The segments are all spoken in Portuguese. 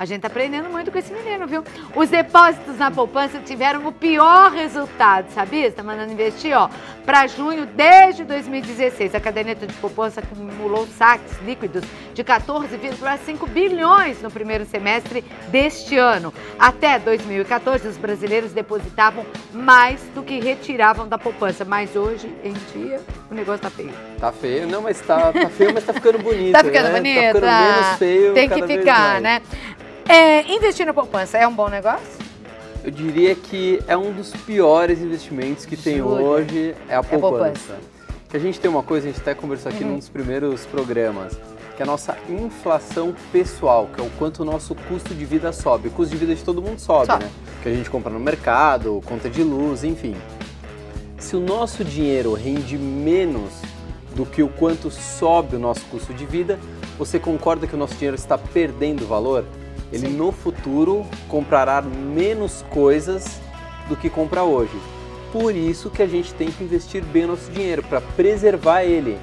A gente tá aprendendo muito com esse menino, viu? Os depósitos na poupança tiveram o pior resultado, sabia? Está mandando investir, ó, para junho desde 2016. A caderneta de poupança acumulou saques líquidos de 14,5 bilhões no primeiro semestre deste ano. Até 2014, os brasileiros depositavam mais do que retiravam da poupança. Mas hoje em dia, o negócio tá feio. Tá feio, não, mas tá, tá feio, mas tá ficando bonito. Tá ficando né? bonito. Tá ficando menos feio. Tem que ficar, né? É, investir na poupança é um bom negócio? Eu diria que é um dos piores investimentos que tem Jura? hoje, é a poupança. poupança. Que a gente tem uma coisa, a gente até conversou aqui Uhum. num dos primeiros programas, que é a nossa inflação pessoal, que é o quanto o nosso custo de vida sobe. O custo de vida de todo mundo sobe, Sobe. né? Que a gente compra no mercado, conta de luz, enfim. Se o nosso dinheiro rende menos do que o quanto sobe o nosso custo de vida, você concorda que o nosso dinheiro está perdendo valor? Ele Sim. no futuro comprará menos coisas do que compra hoje. Por isso que a gente tem que investir bem o nosso dinheiro, para preservar ele.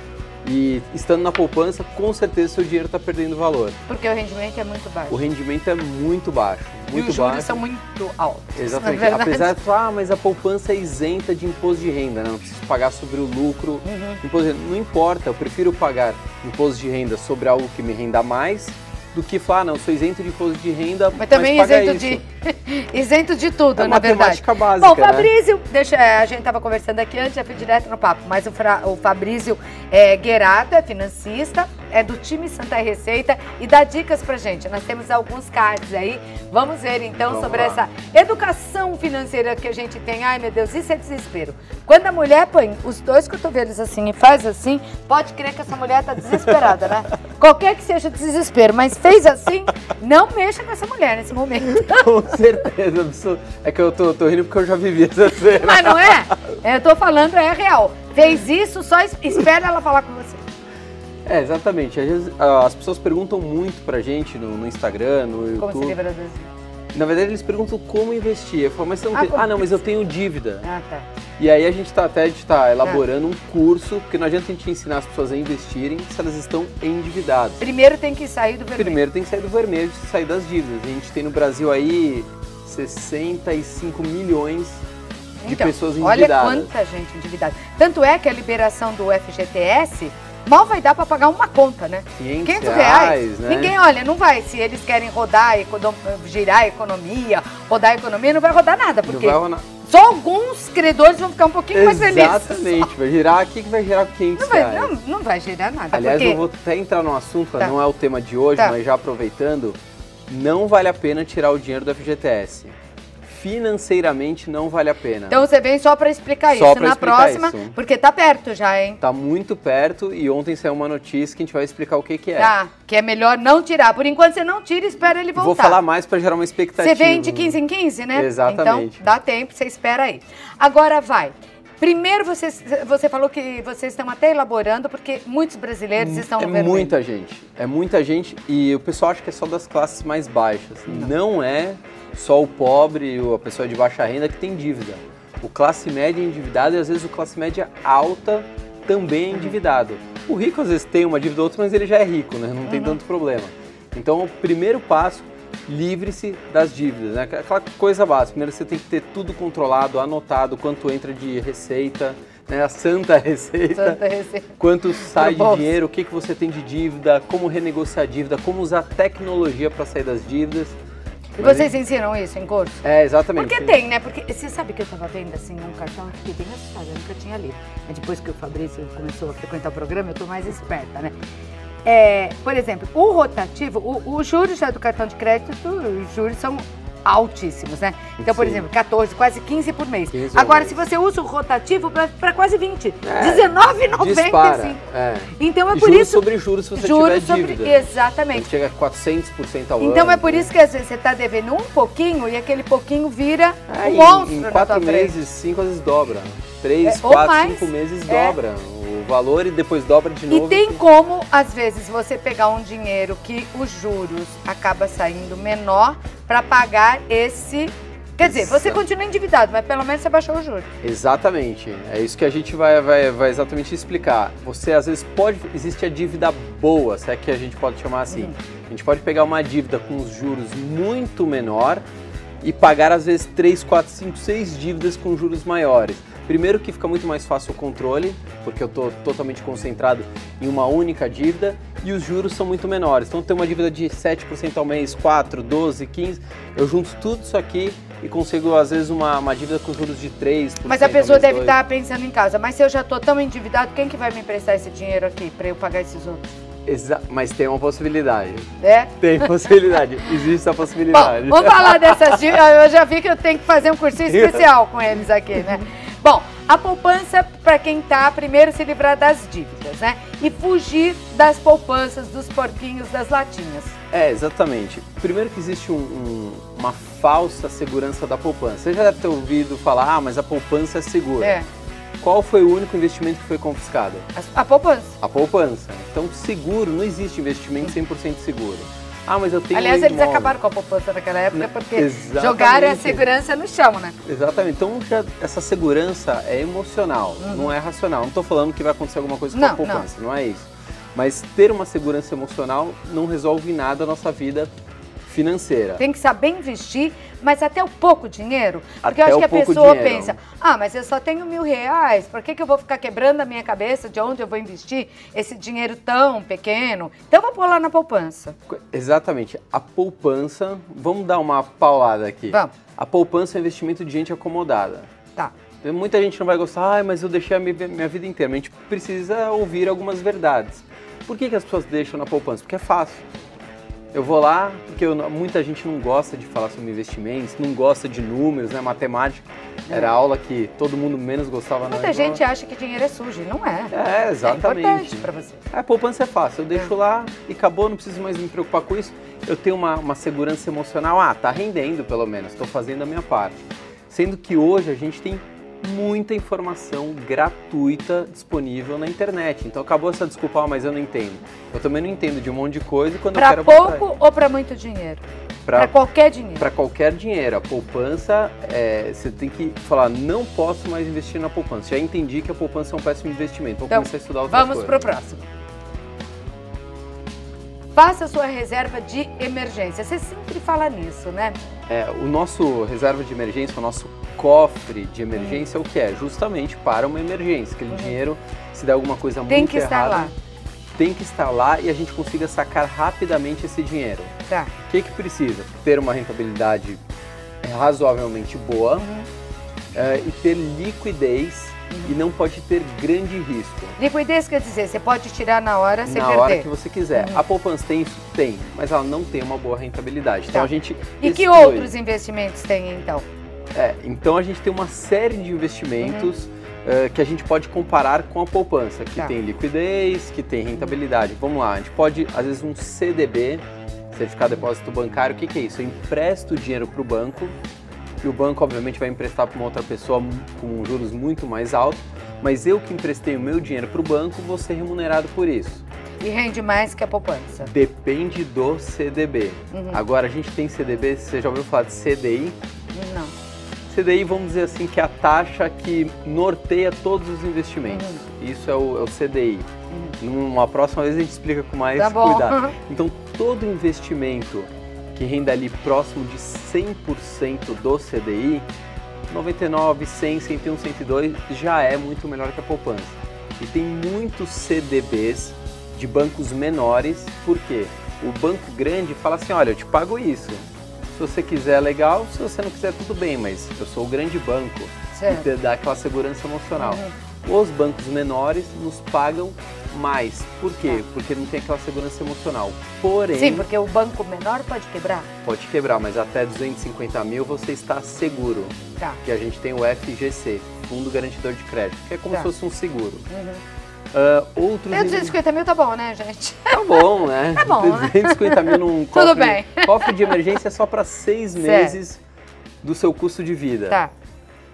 E estando na poupança, com certeza seu dinheiro está perdendo valor. Porque o rendimento é muito baixo. O rendimento é muito baixo, muito e os juros baixo. são muito altos. Exatamente. é. Apesar de falar, ah, mas a poupança é isenta de imposto de renda, né? não preciso pagar sobre o lucro. Uhum. Imposto de renda. Não importa, eu prefiro pagar imposto de renda sobre algo que me renda mais do que falar, ah, não, sou isento de imposto de renda, Mas também paga isento isso. de, isento de tudo, É na verdade. básica, Bom, né? Fabrício, deixa, é, a gente estava conversando aqui antes, já fui direto no papo, mas o, Fra- o Fabrício é, Guerato é financista, é do time Santa Receita e dá dicas pra gente. Nós temos alguns cards aí, vamos ver então Vamos sobre lá. essa educação financeira que a gente tem. Ai meu Deus, isso é desespero. Quando a mulher põe os dois cotovelos assim e faz assim, pode crer que essa mulher tá desesperada, né? Qualquer que seja o desespero, mas fez assim, não mexa com essa mulher nesse momento. Com certeza. É que eu tô, tô rindo porque eu já vivi essa cena. Mas não é? Eu tô falando, é real. Fez isso, só es- espera ela falar com você. É, exatamente. Às vezes, ah, as pessoas perguntam muito pra gente no, no Instagram, no Como se YouTube. livra das... Na verdade, eles perguntam como investir. Eu falo, mas você não Ah, tem... como- Ah, não, mas eu tenho dívida. Ah, tá. E aí a gente tá até gente tá elaborando um curso, porque não adianta a gente ensinar as pessoas a investirem se elas estão endividadas. Primeiro tem que sair do vermelho. Primeiro tem que sair do vermelho, sair das dívidas. A gente tem no Brasil aí 65 milhões de Então, pessoas Olha endividadas. quanta gente endividada. Tanto é que a liberação do FGTS mal vai dar para pagar uma conta, né? 500 500 reais, né? Ninguém, olha, não vai. Se eles querem rodar, girar a economia, rodar a economia, não vai rodar nada. Porque vai rolar- só alguns credores vão ficar um pouquinho mais felizes. Exatamente, vai girar aqui que vai girar 500 Não vai, reais. não, não vai girar nada. Aliás, porque... eu vou até entrar num assunto, Tá. não é o tema de hoje, Tá. mas já aproveitando, não vale a pena tirar o dinheiro do FGTS. Financeiramente não vale a pena. Então você vem só para explicar Só isso pra na explicar próxima, isso. porque tá perto já, hein? Tá muito perto e ontem saiu uma notícia que a gente vai explicar o que, que é. Tá, que é melhor não tirar. Por enquanto você não tira e espera ele voltar. Vou falar mais para gerar uma expectativa. Você vem de 15 em 15, né? Exatamente. Então dá tempo, você espera aí. Agora vai. Primeiro você, você falou que vocês estão até elaborando, porque muitos brasileiros estão é no vermelho. muita gente, é muita gente e o pessoal acha que é só das classes mais baixas. Não, é só o pobre ou a pessoa de baixa renda que tem dívida. O classe média é endividado e às vezes o classe média alta também é endividado. O rico às vezes tem uma dívida ou outra, mas ele já é rico, né? Não tem tanto problema. Então o primeiro passo, livre-se das dívidas, né? Aquela coisa básica. Primeiro você tem que ter tudo controlado, anotado, quanto entra de receita, né? A santa receita Santa Receita. quanto sai de dinheiro, o que, que você tem de dívida, como renegociar a dívida, como usar tecnologia para sair das dívidas. E Mas vocês ensinam isso em curso? É, exatamente. Porque tem, né? Porque você sabe que eu tava vendo assim um cartão, eu fiquei bem assustada, eu nunca tinha lido. Mas depois que o Fabrício começou a frequentar o programa, eu tô mais esperta, né? É, por exemplo, o rotativo, o, os juros já do cartão de crédito, os juros são altíssimos, né? Então, por Sim. exemplo, 14, quase 15 por mês. 15 ao Agora, mês. se você usa o rotativo, para quase 20. É, R$19,95. Dispara. É. Então é por juros isso. sobre juros se você juros tiver sobre. dívida. Exatamente. Ele chega a 400% ao ano. Então é por isso que às vezes você está devendo um pouquinho e aquele pouquinho vira É, um em- monstro em na quatro tua frente. meses, cinco às vezes dobra. Três, É, quatro, mais. cinco meses É. dobra valor e depois dobra de novo. E tem como, às vezes, você pegar um dinheiro que os juros acaba saindo menor para pagar esse Quer dizer, você continua endividado, mas pelo menos você baixou o juro. Exatamente. É isso que a gente vai, vai, vai exatamente explicar. Você às vezes pode. Existe a dívida boa, se é que a gente pode chamar assim. Uhum. A gente pode pegar uma dívida com os juros muito menor e pagar às vezes 3, 4, 5, 6 dívidas com juros maiores. Primeiro que fica muito mais fácil o controle, porque eu estou totalmente concentrado em uma única dívida e os juros são muito menores. Então tem uma dívida de 7% ao mês, 4, 12, 15, eu junto tudo isso aqui e consigo às vezes uma, uma dívida com juros de 3%. Mas a pessoa deve dois. estar pensando em casa, mas se eu já tô tão endividado, quem que vai me emprestar esse dinheiro aqui pra eu pagar esses outros? Exa- mas tem uma possibilidade. É? Tem possibilidade. Existe essa Bom, possibilidade. vamos falar dessas dívidas. Eu já vi que eu tenho que fazer um cursinho especial com eles aqui, né? Bom, a poupança para quem tá primeiro se livrar das dívidas, né? E fugir das poupanças, dos porquinhos, das latinhas. É, exatamente. Primeiro que existe um- um- uma falsa segurança da poupança. Você já deve ter ouvido falar, ah, mas a poupança é segura. É, Qual foi o único investimento que foi confiscado? a, a poupança. A poupança. Então, seguro, não existe investimento 100% seguro. Ah, mas eu tenho Aliás, um eles acabaram com a poupança naquela época Né, porque exatamente. jogaram a segurança no chão, né? Exatamente. Então, já, essa segurança é emocional, não é racional. Não estou falando que vai acontecer alguma coisa com Não, a poupança, não. é isso. Mas ter uma segurança emocional não resolve nada a nossa vida financeira. Tem que saber investir, mas até o pouco dinheiro. Porque Até eu acho que a pessoa dinheiro. pensa, ah, mas eu só tenho mil reais, por que, que eu vou ficar quebrando a minha cabeça de onde eu vou investir esse dinheiro tão pequeno? Então eu vou pôr lá na poupança. Exatamente. A poupança, vamos dar uma paulada aqui. Vamos. A poupança é investimento de gente acomodada. Tá. Tem Muita gente não vai gostar, ah, mas eu deixei a minha, vida inteira. A gente precisa ouvir algumas verdades. Por que, que as pessoas deixam na poupança? Porque é fácil. Eu vou lá, porque eu muita gente não gosta de falar sobre investimentos, não gosta de números, né? Matemática era a aula que todo mundo menos gostava Muita gente acha que dinheiro é sujo, e não é. É, É exatamente. importante pra você. A poupança é fácil, eu deixo lá e acabou, não preciso mais me preocupar com isso. Eu tenho uma, uma segurança emocional, ah, tá rendendo pelo menos, estou fazendo a minha parte. Sendo que hoje a gente tem muita informação gratuita disponível na internet. Então acabou essa desculpa, ah, mas eu não entendo. Eu também não entendo de um monte de coisa quando eu Pra quero eu vou atrás. pouco ou pra muito dinheiro? Pra- qualquer dinheiro. Para qualquer dinheiro, a poupança, é, você tem que falar, não posso mais investir na poupança. Já entendi que a poupança é um péssimo investimento. Vou Então, começar a estudar outras Vamos coisas. pro próximo. Faça sua reserva de emergência. Você sempre fala nisso, né? É, o nosso reserva de emergência, o nosso cofre de emergência é o que é? Justamente para uma emergência. Aquele dinheiro, se der alguma coisa Uhum. Tem muito que estar errada, lá. tem que estar lá e a gente consiga sacar rapidamente esse dinheiro. Tá. O que, que precisa? Ter uma rentabilidade razoavelmente boa Uhum. é, e ter liquidez e não pode ter grande risco. Liquidez quer dizer, você pode tirar na hora sem na perder. hora que você quiser. A poupança tem isso? Tem, mas ela não tem uma boa rentabilidade. Então Tá. a gente. E que outros investimentos tem então? É, então a gente tem uma série de investimentos Uhum. eh, que a gente pode comparar com a poupança, que Tá. tem liquidez, que tem rentabilidade. Vamos lá, a gente pode, às vezes, um CDB, Certificado de Depósito Bancário, o que, que é isso? Eu empresto dinheiro para o banco, e o banco, obviamente, vai emprestar para uma outra pessoa com juros muito mais altos, mas eu que emprestei o meu dinheiro para o banco, vou ser remunerado por isso. E rende mais que a poupança. Depende do CDB. Uhum. Agora, a gente tem CDB, você já ouviu falar de CDI? Não. CDI, vamos dizer assim, que é a taxa que norteia todos os investimentos. Uhum. Isso é o, é o CDI. Numa próxima vez a gente explica com mais Tá cuidado. Então, todo investimento que renda ali próximo de 100% do CDI, 99, 100, 101, 102, já é muito melhor que a poupança. E tem muitos CDBs de bancos menores, por quê? O banco grande fala assim, olha, eu te pago isso. Se você quiser, legal. Se você não quiser, tudo bem, mas eu sou o grande banco. Certo. E te dá aquela segurança emocional. Uhum. Os bancos menores nos pagam mais. Por quê? Tá. Porque não tem aquela segurança emocional. Porém, Sim, porque o banco menor pode quebrar. pode quebrar, mas até 250 mil você está seguro. Tá. Que a gente tem o FGC, Fundo Garantidor de Crédito, que é como Tá. se fosse um seguro. Uhum. Ah, outros. Tem 250 mil, tá bom, né, gente? Tá bom, né? Tá bom, né? 250 mil num cofre. bem. Cofre de emergência é só para seis Certo. meses do seu custo de vida. Tá.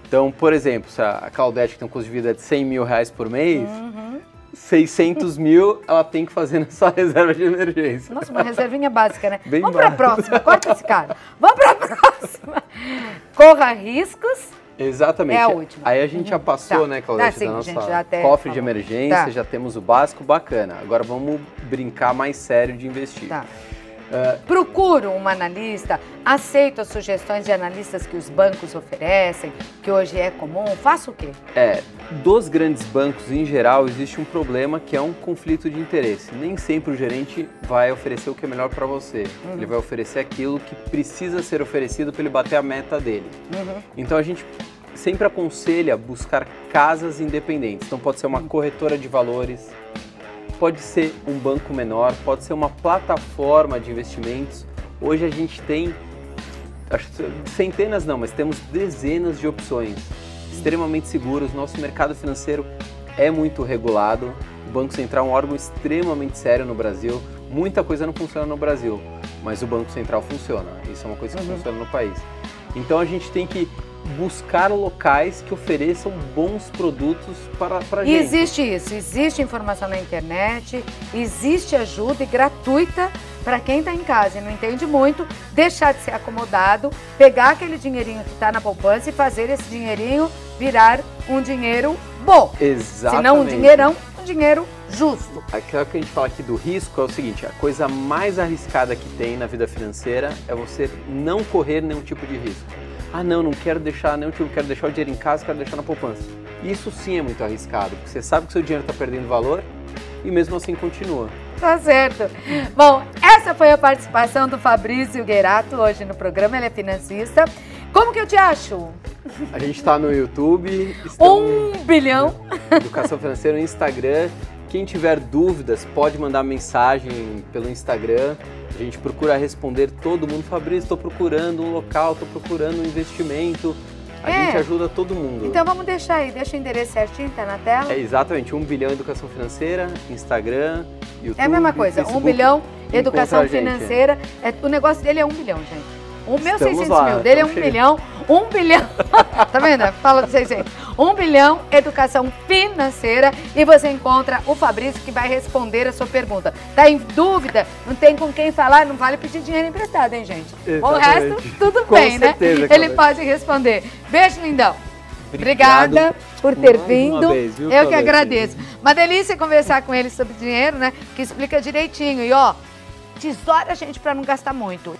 Então, por exemplo, se a Claudete que tem um custo de vida de 100 mil reais por mês, Uhum. 600 mil, ela tem que fazer na sua reserva de emergência. Nossa, uma reservinha básica, né? Bem Vamos para a próxima, corta esse cara. Vamos para a próxima. Corra riscos. Exatamente. É a última. Aí a gente já passou, Tá. né, Claudete, Ah, sim, da nossa gente já até cofre de falou. emergência, Tá. já temos o básico, bacana. Agora vamos brincar mais sério de investir. Tá. Ah, Procuro um analista, aceito as sugestões de analistas que os bancos oferecem, que hoje é comum. Faço o quê? É, dos grandes bancos em geral existe um problema que é um conflito de interesse. Nem sempre o gerente vai oferecer o que é melhor para você. Uhum. Ele vai oferecer aquilo que precisa ser oferecido para ele bater a meta dele. Uhum. Então a gente sempre aconselha buscar casas independentes. Então pode ser uma corretora de valores, pode ser um banco menor, pode ser uma plataforma de investimentos. Hoje a gente tem centenas não, mas temos dezenas de opções extremamente seguras. Nosso mercado financeiro é muito regulado. O Banco Central é um órgão extremamente sério no Brasil. Muita coisa não funciona no Brasil, mas o Banco Central funciona. Isso é uma coisa que Uhum. funciona no país. Então a gente tem que buscar locais que ofereçam bons produtos para a gente. existe isso, existe informação na internet, existe ajuda e gratuita para quem está em casa e não entende muito, deixar de ser acomodado, pegar aquele dinheirinho que está na poupança e fazer esse dinheirinho virar um dinheiro bom. Exatamente. Se não um dinheirão, um dinheiro justo. Aquilo que a gente fala aqui do risco é o seguinte: a coisa mais arriscada que tem na vida financeira é você não correr nenhum tipo de risco. Ah, não, não quero deixar nenhum tipo, quero deixar o dinheiro em casa, quero deixar na poupança. Isso sim é muito arriscado, porque você sabe que seu dinheiro está perdendo valor e mesmo assim continua. Tá certo. Bom, essa foi a participação do Fabrício Guerato hoje no programa. Ele é financista. Como que eu te acho? A gente está no YouTube, Um bilhão. Educação Financeira no Instagram. Quem tiver dúvidas pode mandar mensagem pelo Instagram. A gente procura responder todo mundo. Fabrício, estou procurando um local, estou procurando um investimento. A É. gente ajuda todo mundo. Então vamos deixar aí, deixa o endereço certinho, tá na tela? É exatamente, 1 bilhão Educação Financeira, Instagram, YouTube. É a mesma coisa, um Facebook. bilhão, educação financeira. É, o negócio dele é um bilhão, gente. O meu Estamos 600 lá, mil, dele é um estamos bilhão, um bilhão. tá vendo? Fala do 600. Um bilhão, educação financeira. E você encontra o Fabrício que vai responder a sua pergunta. Tá em dúvida? Não tem com quem falar? Não vale pedir dinheiro emprestado, hein, gente? O Exatamente. resto, tudo Com bem, certeza, né? Ele pode responder. Beijo, lindão. Obrigado Obrigada por ter mais vindo. vez, viu, Eu que agradeço. Uma delícia conversar com ele sobre dinheiro, né? Que explica direitinho. E ó, tesoura a gente para não gastar muito.